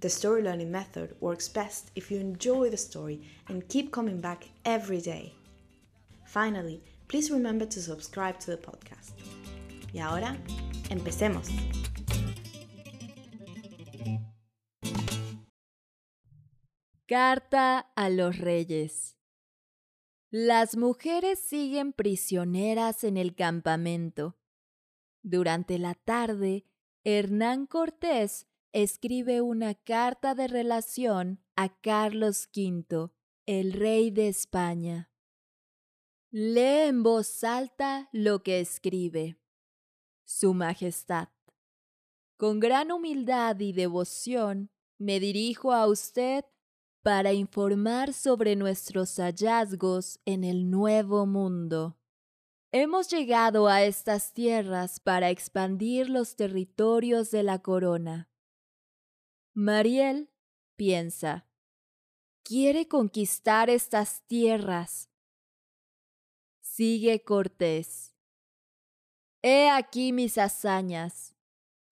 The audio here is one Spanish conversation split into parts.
the story learning method works best if you enjoy the story and keep coming back every day. Finally, please remember to subscribe to the podcast. Y ahora, empecemos. Carta a los Reyes. Las mujeres siguen prisioneras en el campamento. Durante la tarde, Hernán Cortés escribe una carta de relación a Carlos V, el rey de España. Lee en voz alta lo que escribe. Su Majestad. Con gran humildad y devoción me dirijo a usted para informar sobre nuestros hallazgos en el Nuevo Mundo. Hemos llegado a estas tierras para expandir los territorios de la corona. Mariel piensa, quiere conquistar estas tierras. Sigue Cortés. He aquí mis hazañas.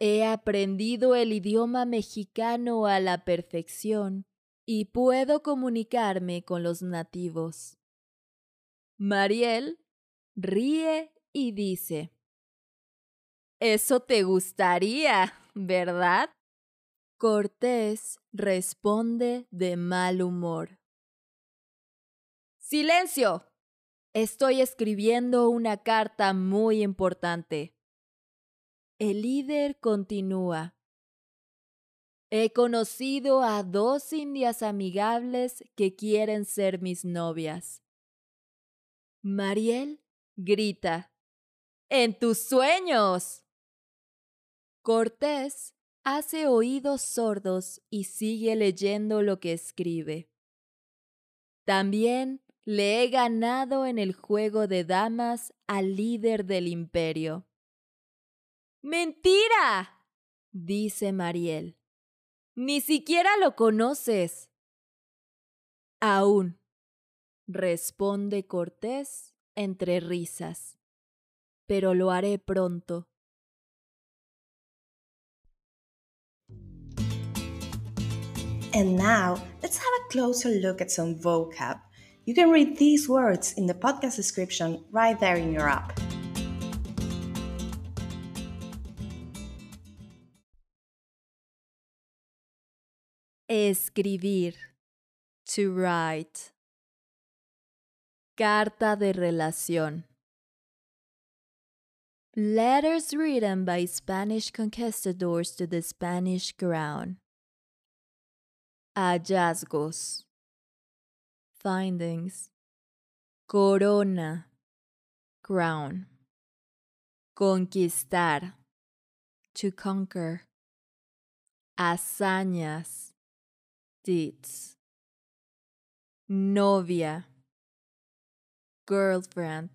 He aprendido el idioma mexicano a la perfección y puedo comunicarme con los nativos. Mariel ríe y dice, Eso te gustaría, ¿verdad? Cortés responde de mal humor. Silencio. Estoy escribiendo una carta muy importante. El líder continúa. He conocido a dos indias amigables que quieren ser mis novias. Mariel grita. ¡En tus sueños! Cortés hace oídos sordos y sigue leyendo lo que escribe. También le he ganado en el juego de damas al líder del imperio. ¡Mentira! dice Mariel. Ni siquiera lo conoces. Aún, responde Cortés entre risas. Pero lo haré pronto. And now, let's have a closer look at some vocab. You can read these words in the podcast description right there in your app. Escribir. To write. Carta de relación. Letters written by Spanish conquistadors to the Spanish crown. Hallazgos. Findings. Corona. Crown. Conquistar. To conquer. Hazañas. Deeds. Novia. Girlfriend.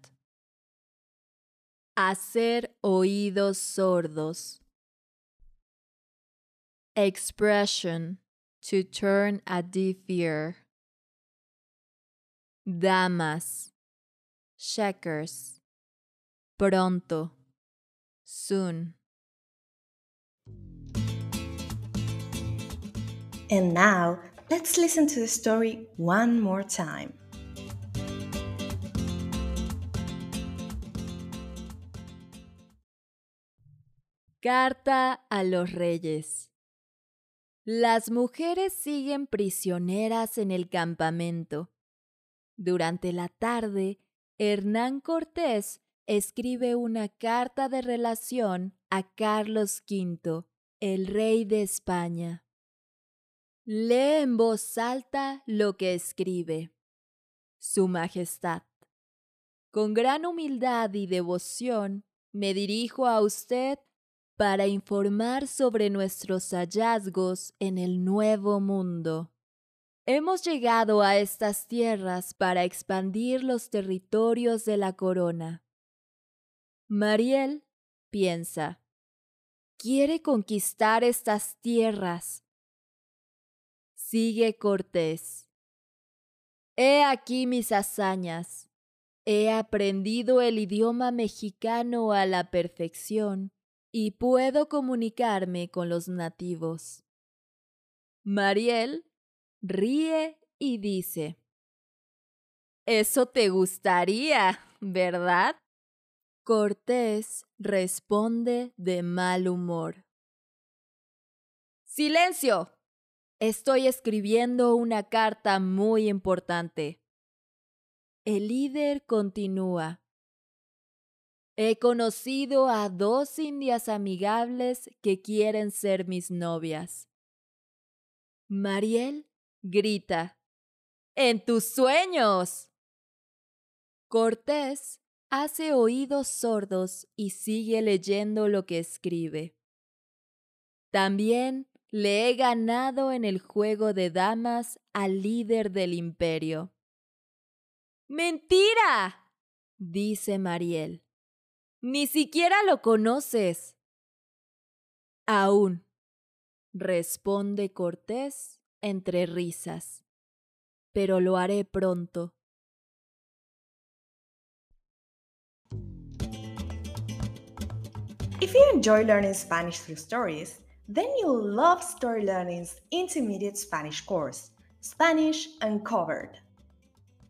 Hacer oídos sordos. Expression to turn a deaf ear. Damas, checkers, pronto, soon. And now, let's listen to the story one more time. Carta a los Reyes. Las mujeres siguen prisioneras en el campamento. Durante la tarde, Hernán Cortés escribe una carta de relación a Carlos V, el rey de España. Lee en voz alta lo que escribe. Su Majestad. Con gran humildad y devoción me dirijo a usted para informar sobre nuestros hallazgos en el Nuevo Mundo. Hemos llegado a estas tierras para expandir los territorios de la corona. Mariel piensa, quiere conquistar estas tierras. Sigue Cortés. He aquí mis hazañas. He aprendido el idioma mexicano a la perfección y puedo comunicarme con los nativos. Mariel ríe y dice, Eso te gustaría, ¿verdad? Cortés responde de mal humor. Silencio. Estoy escribiendo una carta muy importante. El líder continúa. He conocido a dos indias amigables que quieren ser mis novias. Mariel grita. ¡En tus sueños! Cortés hace oídos sordos y sigue leyendo lo que escribe. También le he ganado en el juego de damas al líder del imperio. ¡Mentira! dice Mariel. Ni siquiera lo conoces. Aún, responde Cortés entre risas, pero lo haré pronto. If you enjoy learning Spanish through stories, then you'll love Story Learning's intermediate Spanish course, Spanish Uncovered.